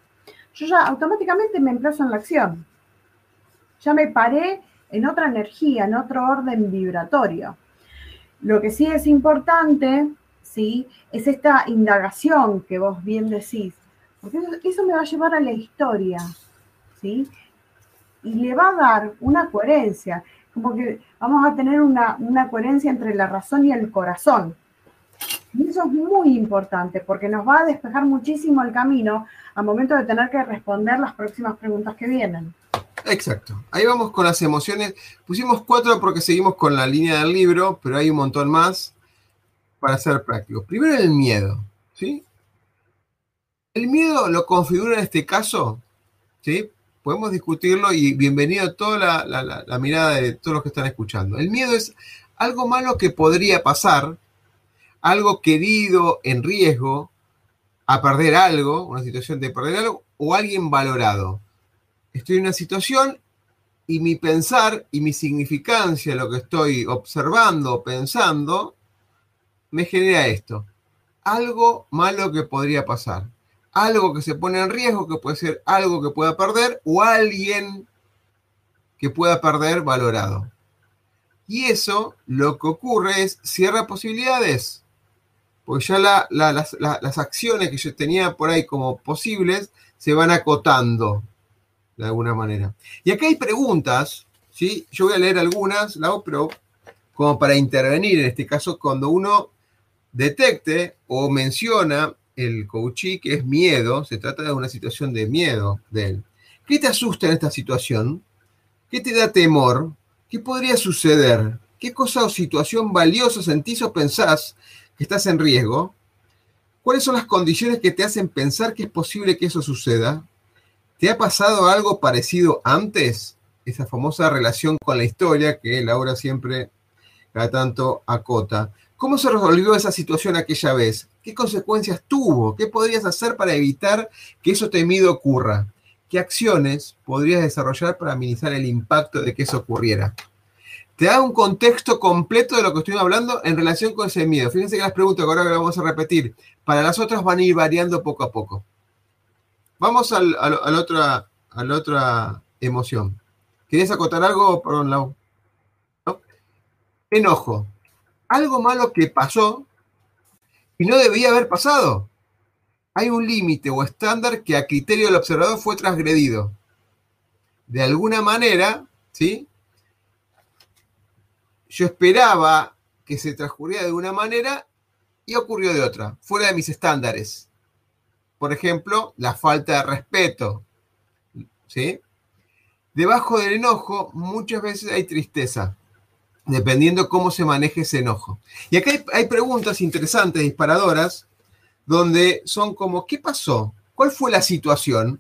yo ya automáticamente me emplazo en la acción. Ya me paré en otra energía, en otro orden vibratorio. Lo que sí es importante, ¿sí? Es esta indagación que vos bien decís, porque eso, me va a llevar a la historia, ¿sí? Y le va a dar una coherencia, como que vamos a tener una, una coherencia entre la razón y el corazón. Y eso es muy importante porque nos va a despejar muchísimo el camino al momento de tener que responder las próximas preguntas que vienen. Exacto. Ahí vamos con las emociones. Pusimos cuatro porque seguimos con la línea del libro, pero hay un montón más para ser prácticos. Primero el miedo, ¿sí? El miedo lo configura en este caso, ¿sí? Podemos discutirlo y bienvenido a toda la, la mirada de todos los que están escuchando. El miedo es algo malo que podría pasar, algo querido en riesgo, a perder algo, una situación de perder algo, o alguien valorado. Estoy en una situación y mi pensar y mi significancia, lo que estoy observando o pensando, me genera esto. Algo malo que podría pasar. Algo que se pone en riesgo, que puede ser algo que pueda perder, o alguien que pueda perder valorado. Y eso lo que ocurre es cierra posibilidades porque ya las, acciones que yo tenía por ahí como posibles se van acotando de alguna manera. Y acá hay preguntas, ¿sí? Yo voy a leer algunas, Lau, pero como para intervenir en este caso, cuando uno detecte o menciona el coachí que es miedo, se trata de una situación de miedo de él. ¿Qué te asusta en esta situación? ¿Qué te da temor? ¿Qué podría suceder? ¿Qué cosa o situación valiosa sentís o pensás que estás en riesgo, ¿cuáles son las condiciones que te hacen pensar que es posible que eso suceda? ¿Te ha pasado algo parecido antes? Esa famosa relación con la historia que Laura siempre cada tanto acota. ¿Cómo se resolvió esa situación aquella vez? ¿Qué consecuencias tuvo? ¿Qué podrías hacer para evitar que eso temido ocurra? ¿qué acciones podrías desarrollar para minimizar el impacto de que eso ocurriera? Te da un contexto completo de lo que estoy hablando en relación con ese miedo. Fíjense que las preguntas que ahora vamos a repetir, para las otras van a ir variando poco a poco. Vamos a la otra emoción. ¿Querías acotar algo? Perdón, Lau. Enojo. Algo malo que pasó y no debía haber pasado. Hay un límite o estándar que a criterio del observador fue transgredido. De alguna manera, ¿sí? Yo esperaba que se transcurriera de una manera y ocurrió de otra, fuera de mis estándares. Por ejemplo, la falta de respeto. ¿Sí? Debajo del enojo muchas veces hay tristeza, dependiendo cómo se maneje ese enojo. Y acá hay, preguntas interesantes, disparadoras, donde son como, ¿qué pasó? ¿Cuál fue la situación?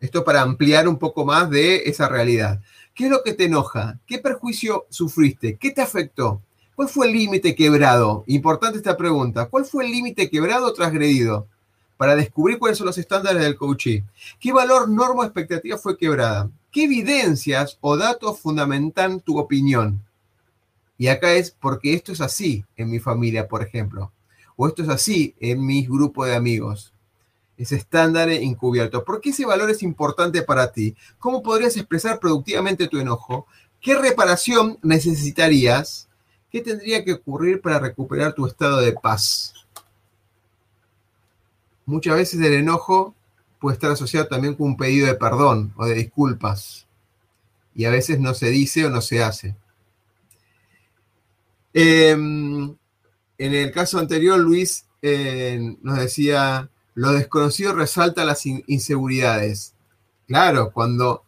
Esto para ampliar un poco más de esa realidad. ¿Qué es lo que te enoja? ¿Qué perjuicio sufriste? ¿Qué te afectó? ¿Cuál fue el límite quebrado? Importante esta pregunta. ¿Cuál fue el límite quebrado o transgredido? Para descubrir cuáles son los estándares del coaching. ¿Qué valor, norma o expectativa fue quebrada? ¿Qué evidencias o datos fundamentan tu opinión? Y acá es porque esto es así en mi familia, por ejemplo. O esto es así en mi grupo de amigos. Ese estándar encubierto. ¿Por qué ese valor es importante para ti? ¿Cómo podrías expresar productivamente tu enojo? ¿Qué reparación necesitarías? ¿Qué tendría que ocurrir para recuperar tu estado de paz? Muchas veces el enojo puede estar asociado también con un pedido de perdón o de disculpas. Y a veces no se dice o no se hace. Em, en el caso anterior, Luis eh, nos decía, lo desconocido resalta las inseguridades. Claro, cuando,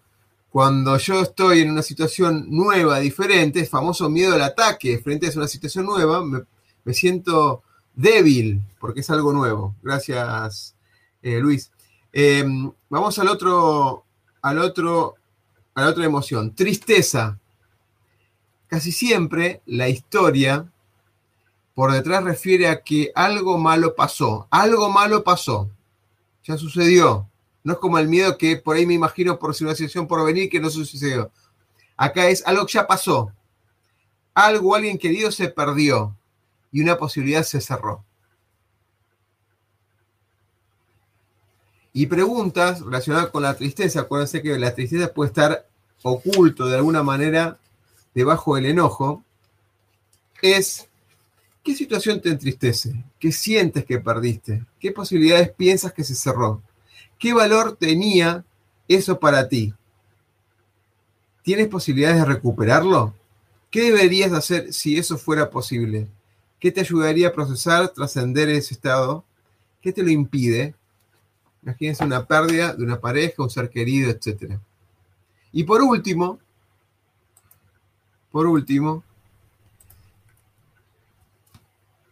cuando yo estoy en una situación nueva, diferente, el famoso miedo al ataque, frente a una situación nueva, me, siento débil porque es algo nuevo. Gracias, eh, Luis. Em, vamos al otro, al otro, a la otra emoción, tristeza. Casi siempre la historia por detrás refiere a que algo malo pasó, algo malo pasó, ya sucedió. No es como el miedo que por ahí me imagino por una situación por venir que no sucedió. Acá es algo que ya pasó. Algo, alguien querido se perdió y una posibilidad se cerró. Y preguntas relacionadas con la tristeza, acuérdense que la tristeza puede estar oculto de alguna manera debajo del enojo, es ¿qué situación te entristece? ¿Qué sientes que perdiste? ¿Qué posibilidades piensas que se cerró? ¿Qué valor tenía eso para ti? ¿Tienes posibilidades de recuperarlo? ¿Qué deberías hacer si eso fuera posible? ¿Qué te ayudaría a procesar, trascender ese estado? ¿Qué te lo impide? Imagínense una pérdida de una pareja, un ser querido, etc. Y por último, por último,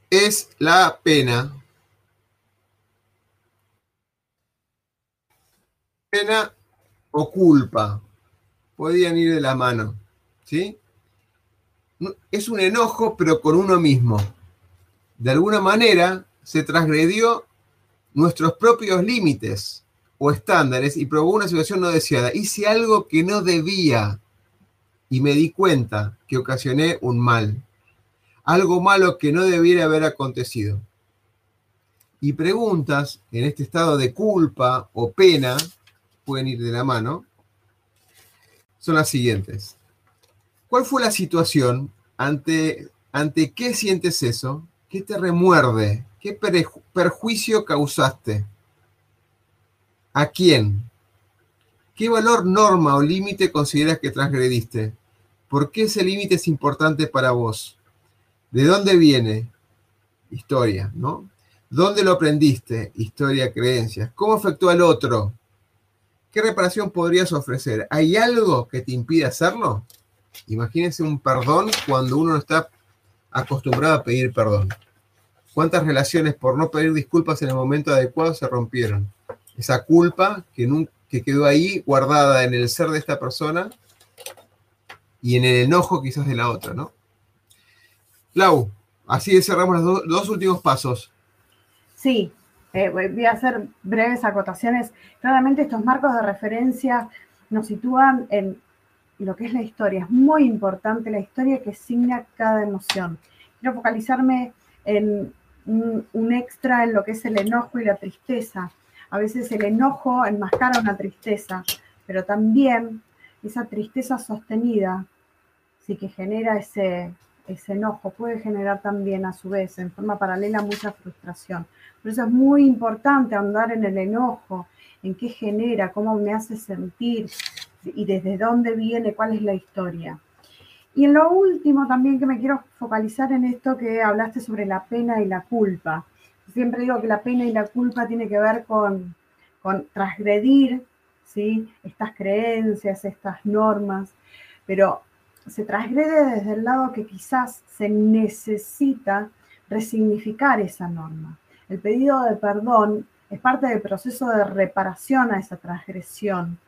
es la pena. Pena o culpa. Podían ir de la mano. ¿Sí? Es un enojo, pero con uno mismo. De alguna manera se transgredió nuestros propios límites o estándares y probó una situación no deseada. Hice algo que no debía y me di cuenta que ocasioné un mal. Algo malo que no debiera haber acontecido. Y preguntas en este estado de culpa o pena, pueden ir de la mano, son las siguientes. ¿Cuál fue la situación? ¿Ante, ante qué sientes eso? ¿Qué te remuerde? ¿Qué perjuicio causaste? ¿A quién? ¿Qué valor, norma o límite consideras que transgrediste? ¿Por qué ese límite es importante para vos? ¿De dónde viene? Historia, ¿no? ¿Dónde lo aprendiste? Historia, creencias. ¿Cómo afectó al otro? ¿Qué reparación podrías ofrecer? ¿Hay algo que te impide hacerlo? Imagínense un perdón cuando uno no está acostumbrado a pedir perdón. ¿Cuántas relaciones por no pedir disculpas en el momento adecuado se rompieron? Esa culpa que, que quedó ahí guardada en el ser de esta persona y en el enojo quizás de la otra, ¿no? Lau, así cerramos los dos últimos pasos. Sí, eh, voy a hacer breves acotaciones. Claramente estos marcos de referencia nos sitúan en lo que es la historia. Es muy importante la historia que signa cada emoción. Quiero focalizarme en un, extra en lo que es el enojo y la tristeza. A veces el enojo enmascara una tristeza, pero también esa tristeza sostenida, sí que genera ese, ese enojo, puede generar también a su vez en forma paralela mucha frustración. Por eso es muy importante andar en el enojo, en qué genera, cómo me hace sentir y desde dónde viene, cuál es la historia. Y en lo último también que me quiero focalizar en esto que hablaste sobre la pena y la culpa. Siempre digo que la pena y la culpa tiene que ver con, con transgredir ¿sí? estas creencias, estas normas, pero se transgrede desde el lado que quizás se necesita resignificar esa norma. El pedido de perdón es parte del proceso de reparación a esa transgresión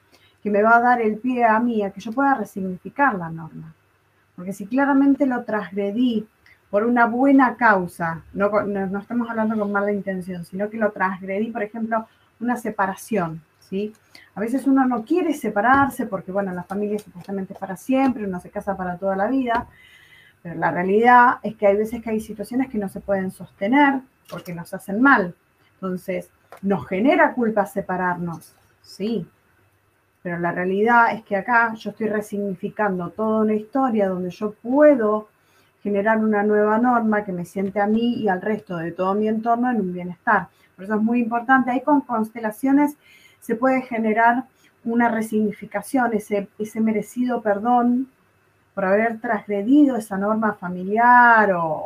que me va a dar el pie a mí a que yo pueda resignificar la norma. Porque si claramente lo transgredí por una buena causa, no, no, estamos hablando con mala intención, sino que lo transgredí, por ejemplo, una separación, ¿sí? A veces uno no quiere separarse porque, bueno, la familia es supuestamente para siempre, uno se casa para toda la vida, pero la realidad es que hay veces que hay situaciones que no se pueden sostener porque nos hacen mal. Entonces, nos genera culpa separarnos, sí, pero la realidad es que acá yo estoy resignificando toda una historia donde yo puedo generar una nueva norma que me siente a mí y al resto de todo mi entorno en un bienestar. Por eso es muy importante. Ahí con constelaciones se puede generar una resignificación, ese, ese merecido perdón por haber transgredido esa norma familiar o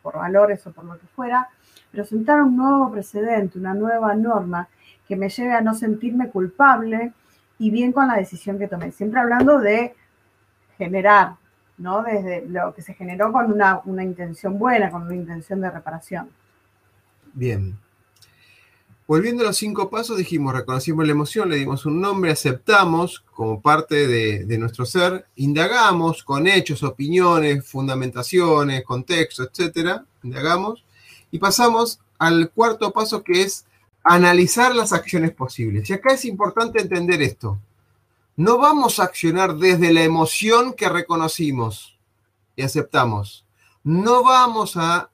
por valores o por lo que fuera, pero sentar un nuevo precedente, una nueva norma que me lleve a no sentirme culpable y bien con la decisión que tomé. Siempre hablando de generar, ¿no? Desde lo que se generó con una, una intención buena, con una intención de reparación. Bien. Volviendo a los cinco pasos, dijimos, reconocimos la emoción, le dimos un nombre, aceptamos como parte de, nuestro ser, indagamos con hechos, opiniones, fundamentaciones, contexto, etcétera, indagamos, y pasamos al cuarto paso que es analizar las acciones posibles. Y acá es importante entender esto. No vamos a accionar desde la emoción que reconocimos y aceptamos. No vamos a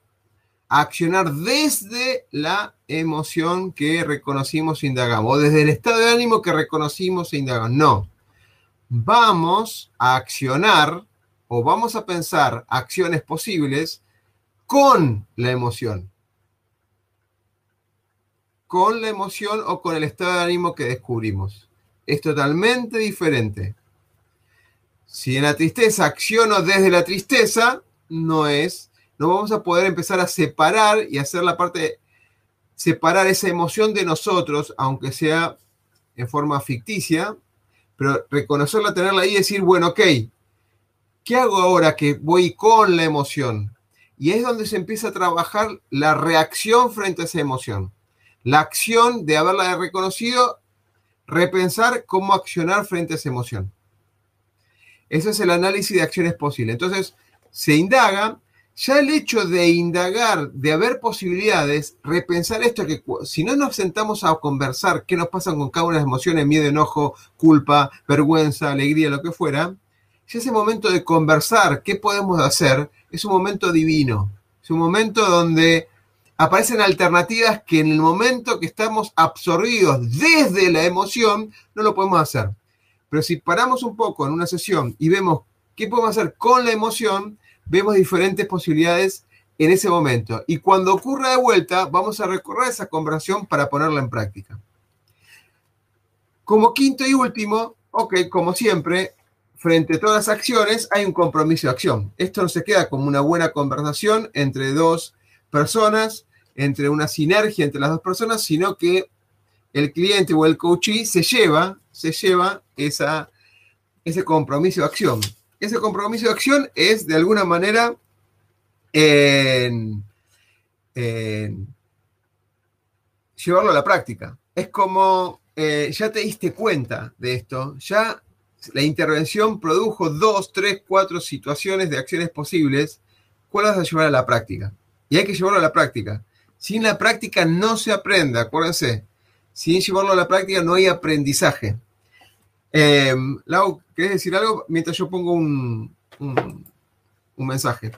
accionar desde la emoción que reconocimos e indagamos, o desde el estado de ánimo que reconocimos e indagamos. No. Vamos a accionar o vamos a pensar acciones posibles con la emoción con la emoción o con el estado de ánimo que descubrimos. Es totalmente diferente. Si en la tristeza acciono desde la tristeza, no es, no vamos a poder empezar a separar y hacer la parte, separar esa emoción de nosotros, aunque sea en forma ficticia, pero reconocerla, tenerla ahí y decir, bueno, ok, ¿qué hago ahora que voy con la emoción? Y es donde se empieza a trabajar la reacción frente a esa emoción la acción de haberla reconocido, repensar cómo accionar frente a esa emoción. Ese es el análisis de acciones posibles. Entonces, se indaga, ya el hecho de indagar, de haber posibilidades, repensar esto, que si no nos sentamos a conversar qué nos pasa con cada una de las emociones, miedo, enojo, culpa, vergüenza, alegría, lo que fuera, ya ese momento de conversar qué podemos hacer es un momento divino. Es un momento donde aparecen alternativas que en el momento que estamos absorbidos desde la emoción no lo podemos hacer. Pero si paramos un poco en una sesión y vemos qué podemos hacer con la emoción, vemos diferentes posibilidades en ese momento. Y cuando ocurra de vuelta, vamos a recorrer esa conversación para ponerla en práctica. Como quinto y último, ok, como siempre, frente a todas las acciones hay un compromiso de acción. Esto no se queda como una buena conversación entre dos personas, entre una sinergia entre las dos personas, sino que el cliente o el coachee se lleva, se lleva esa, ese compromiso de acción. Ese compromiso de acción es de alguna manera llevarlo a la práctica. Es como eh, ya te diste cuenta de esto, ya la intervención produjo dos, tres, cuatro situaciones de acciones posibles, ¿cuál vas a llevar a la práctica? Y hay que llevarlo a la práctica. Sin la práctica no se aprende, acuérdense. Sin llevarlo a la práctica no hay aprendizaje. Eh, Lau, ¿querés decir algo mientras yo pongo un, un, mensaje?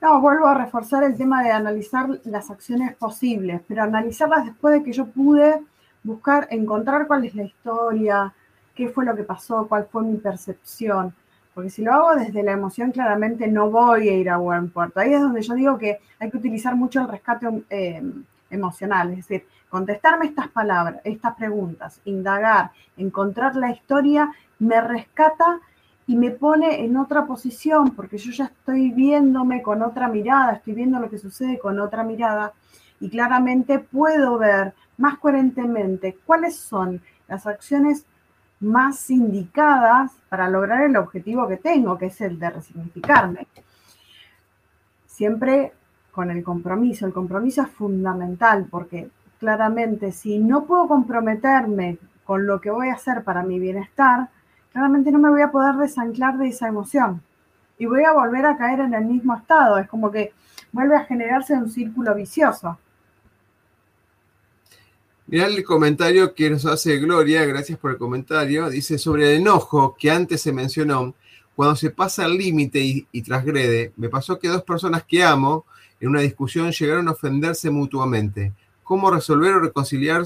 No, vuelvo a reforzar el tema de analizar las acciones posibles, pero analizarlas después de que yo pude buscar, encontrar cuál es la historia, qué fue lo que pasó, cuál fue mi percepción. Porque si lo hago desde la emoción, claramente no voy a ir a buen puerto. Ahí es donde yo digo que hay que utilizar mucho el rescate eh, emocional, es decir, contestarme estas palabras, estas preguntas, indagar, encontrar la historia, me rescata y me pone en otra posición, porque yo ya estoy viéndome con otra mirada, estoy viendo lo que sucede con otra mirada y claramente puedo ver más coherentemente cuáles son las acciones más indicadas para lograr el objetivo que tengo, que es el de resignificarme. Siempre con el compromiso. El compromiso es fundamental porque claramente si no puedo comprometerme con lo que voy a hacer para mi bienestar, claramente no me voy a poder desanclar de esa emoción y voy a volver a caer en el mismo estado. Es como que vuelve a generarse un círculo vicioso. Mirá el comentario que nos hace Gloria, gracias por el comentario. Dice sobre el enojo que antes se mencionó, cuando se pasa el límite y, y, transgrede, me pasó que dos personas que amo en una discusión llegaron a ofenderse mutuamente. ¿Cómo resolver o reconciliar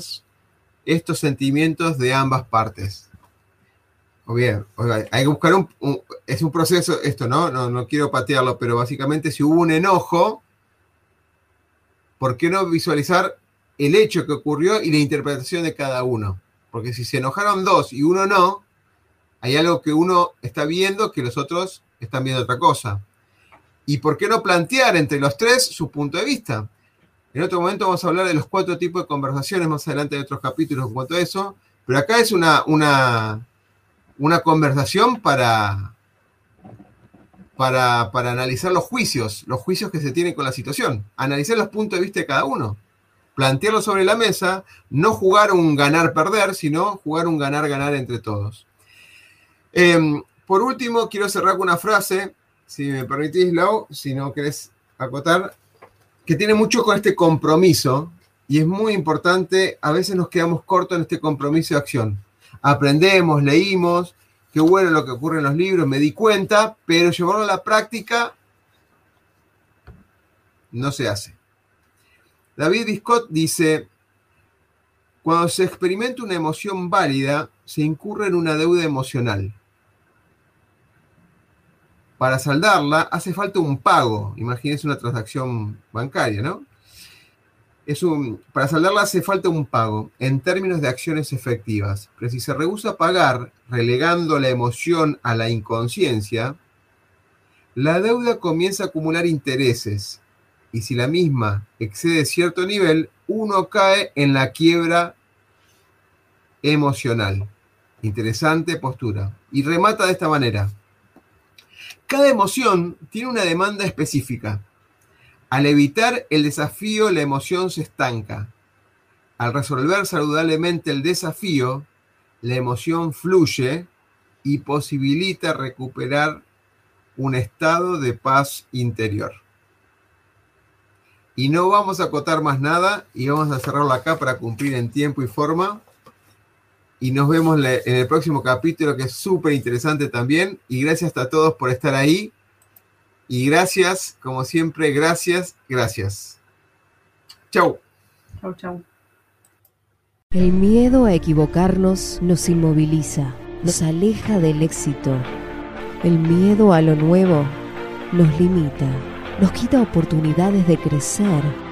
estos sentimientos de ambas partes? O bien, hay que buscar un, un, es un proceso, esto, ¿no? ¿no? No quiero patearlo, pero básicamente si hubo un enojo, ¿por qué no visualizar el hecho que ocurrió y la interpretación de cada uno? Porque si se enojaron dos y uno no, hay algo que uno está viendo que los otros están viendo otra cosa. ¿Y por qué no plantear entre los tres su punto de vista? En otro momento vamos a hablar de los cuatro tipos de conversaciones, más adelante de otros capítulos en cuanto a eso, pero acá es una, una, una conversación para, para, para, analizar los juicios, los juicios que se tienen con la situación, analizar los puntos de vista de cada uno, plantearlo sobre la mesa, no jugar un ganar-perder, sino jugar un ganar-ganar entre todos. Eh, por último, quiero cerrar con una frase, si me permitís, Lau, si no querés acotar, que tiene mucho con este compromiso y es muy importante, a veces nos quedamos cortos en este compromiso de acción aprendemos, leímos, qué bueno lo que ocurre en los libros, me di cuenta, pero llevarlo a la práctica no se hace. David Biscott dice, cuando se experimenta una emoción válida, se incurre en una deuda emocional. Para saldarla hace falta un pago, imagínense una transacción bancaria, ¿no? es un, para saldarla hace falta un pago en términos de acciones efectivas. Pero si se rehúsa a pagar, relegando la emoción a la inconsciencia, la deuda comienza a acumular intereses. Y si la misma excede cierto nivel, uno cae en la quiebra emocional. Interesante postura. Y remata de esta manera. Cada emoción tiene una demanda específica al evitar el desafío, la emoción se estanca. Al resolver saludablemente el desafío, la emoción fluye y posibilita recuperar un estado de paz interior. Y no vamos a acotar más nada y vamos a cerrarlo acá para cumplir en tiempo y forma. Y nos vemos en el próximo capítulo que es súper interesante también. Y gracias a todos por estar ahí. Y gracias, como siempre, gracias, gracias. Chau. Chau, chau. El miedo a equivocarnos nos inmoviliza, nos aleja del éxito. El miedo a lo nuevo nos limita, nos quita oportunidades de crecer.